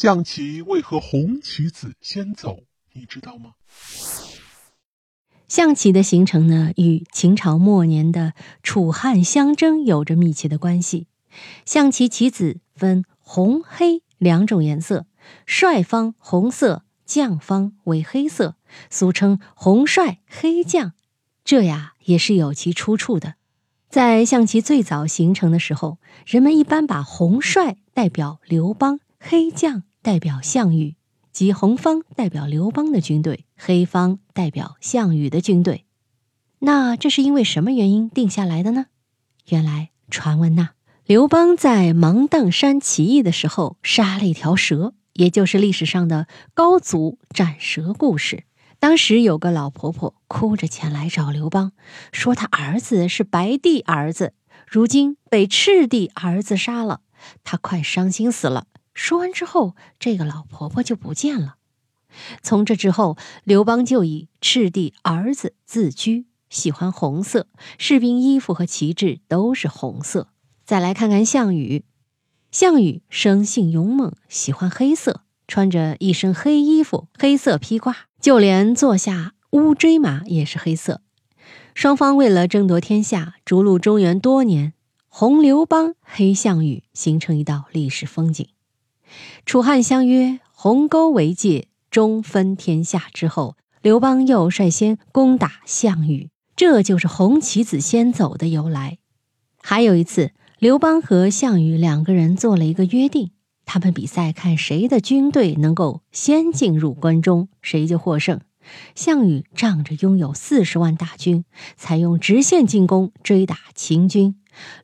象棋为何红棋子先走？你知道吗？象棋的形成呢，与秦朝末年的楚汉相争有着密切的关系。象棋棋子分红、黑两种颜色，帅方红色，将方为黑色，俗称红帅黑将。这呀也是有其出处的。在象棋最早形成的时候，人们一般把红帅代表刘邦，黑将。代表项羽，即红方代表刘邦的军队，黑方代表项羽的军队。那这是因为什么原因定下来的呢？原来传闻呐，刘邦在芒砀山起义的时候杀了一条蛇，也就是历史上的高祖斩蛇故事。当时有个老婆婆哭着前来找刘邦，说她儿子是白帝儿子，如今被赤帝儿子杀了，她快伤心死了。说完之后，这个老婆婆就不见了。从这之后，刘邦就以赤帝儿子自居，喜欢红色，士兵衣服和旗帜都是红色。再来看看项羽，项羽生性勇猛，喜欢黑色，穿着一身黑衣服，黑色披挂，就连坐下乌骓马也是黑色。双方为了争夺天下，逐鹿中原多年，红刘邦，黑项羽，形成一道历史风景。楚汉相约鸿沟为界，中分天下之后，刘邦又率先攻打项羽，这就是红旗子先走的由来。还有一次，刘邦和项羽两个人做了一个约定，他们比赛看谁的军队能够先进入关中，谁就获胜。项羽仗着拥有四十万大军，采用直线进攻追打秦军；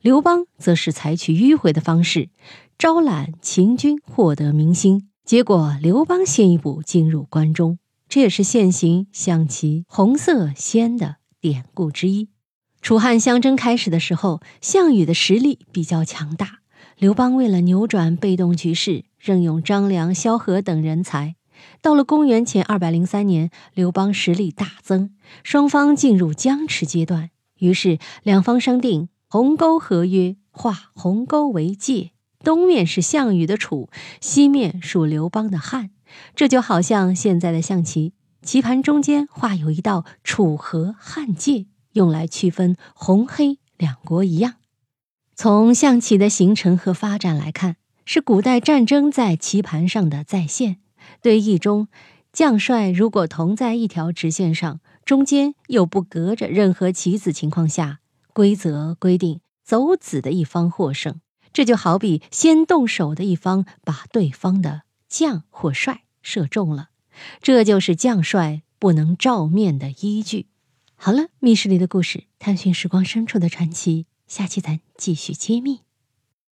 刘邦则是采取迂回的方式。招揽秦军，获得民心，结果刘邦先一步进入关中，这也是现行象棋红色先的典故之一。楚汉相争开始的时候，项羽的实力比较强大，刘邦为了扭转被动局势，任用张良、萧何等人才。到了公元前二百零三年，刘邦实力大增，双方进入僵持阶段，于是两方商定鸿沟合约，画鸿沟为界。东面是项羽的楚，西面属刘邦的汉，这就好像现在的象棋，棋盘中间画有一道楚河汉界，用来区分红黑两国一样。从象棋的形成和发展来看，是古代战争在棋盘上的再现。对弈中，将帅如果同在一条直线上，中间又不隔着任何棋子情况下，规则规定走子的一方获胜。这就好比先动手的一方把对方的将或帅射中了，这就是将帅不能照面的依据。好了，密室里的故事，探寻时光深处的传奇，下期咱继续揭秘。